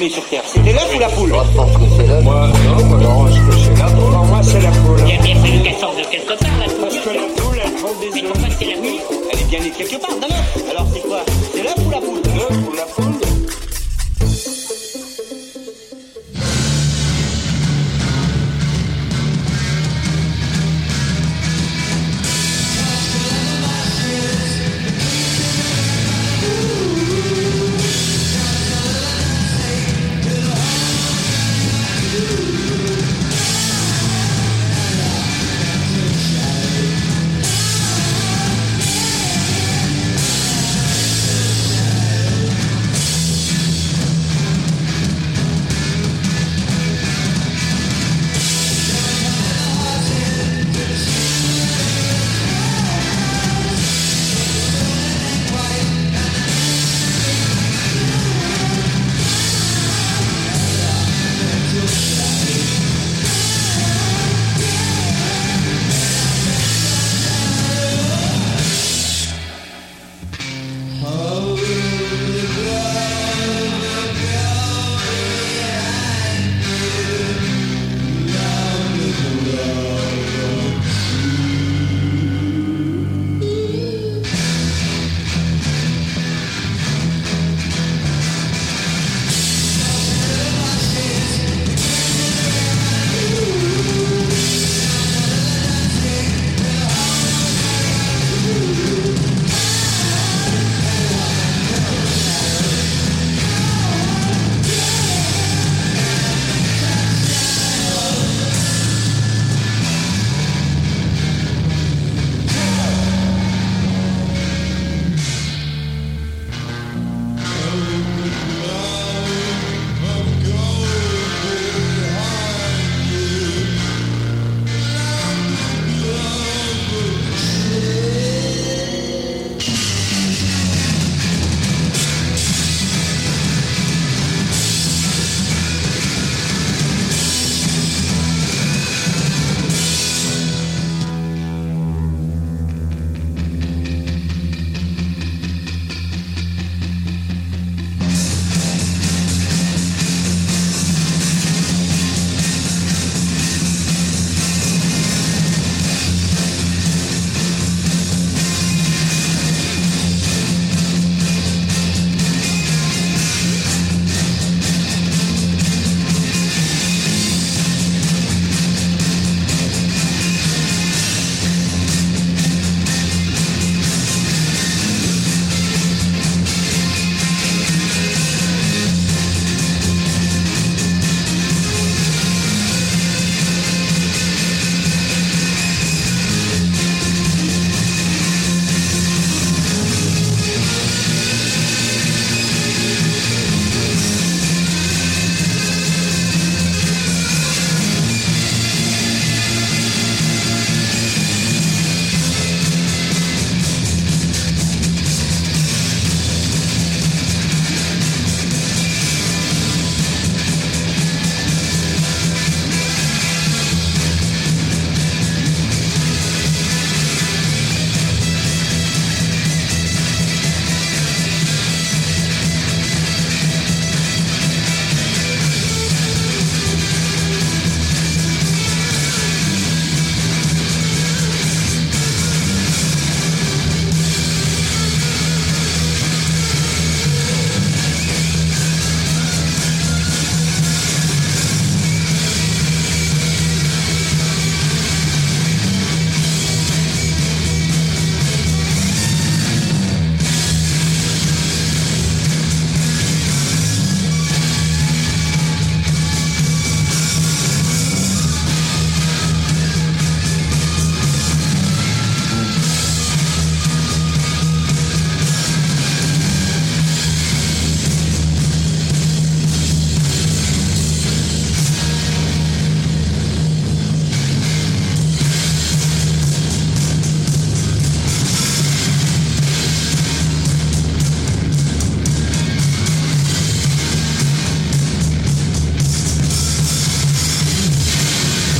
premier sur Terre